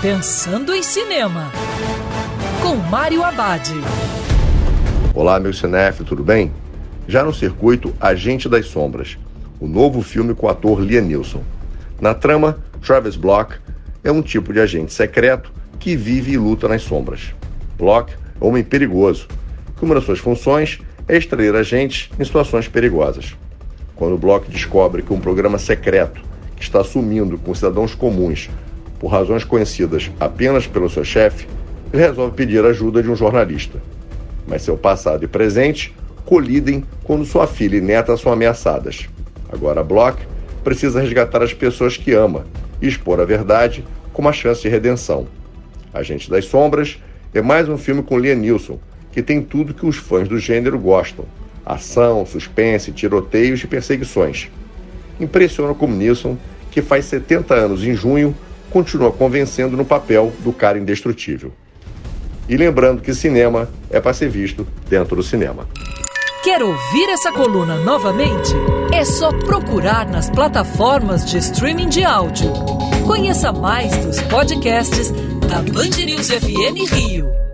Pensando em Cinema, com Mário Abad. Olá, meu cinef, tudo bem? Já no circuito Agente das Sombras, o novo filme com o ator Liam Neeson. Na trama, Travis Block é um tipo de agente secreto que vive e luta nas sombras. Block é um homem perigoso, que uma das suas funções é extrair agentes em situações perigosas. Quando Block descobre que um programa secreto que está sumindo com cidadãos comuns por razões conhecidas apenas pelo seu chefe, ele resolve pedir ajuda de um jornalista. Mas seu passado e presente colidem quando sua filha e neta são ameaçadas. Agora Block precisa resgatar as pessoas que ama e expor a verdade com uma chance de redenção. Agente das Sombras é mais um filme com Liam Neeson, que tem tudo que os fãs do gênero gostam: ação, suspense, tiroteios e perseguições. Impressiona como Neeson, que faz 70 anos em junho, continua convencendo no papel do cara indestrutível. E lembrando que cinema é para ser visto dentro do cinema. Quer ouvir essa coluna novamente? É só procurar nas plataformas de streaming de áudio. Conheça mais dos podcasts da Band News FM Rio.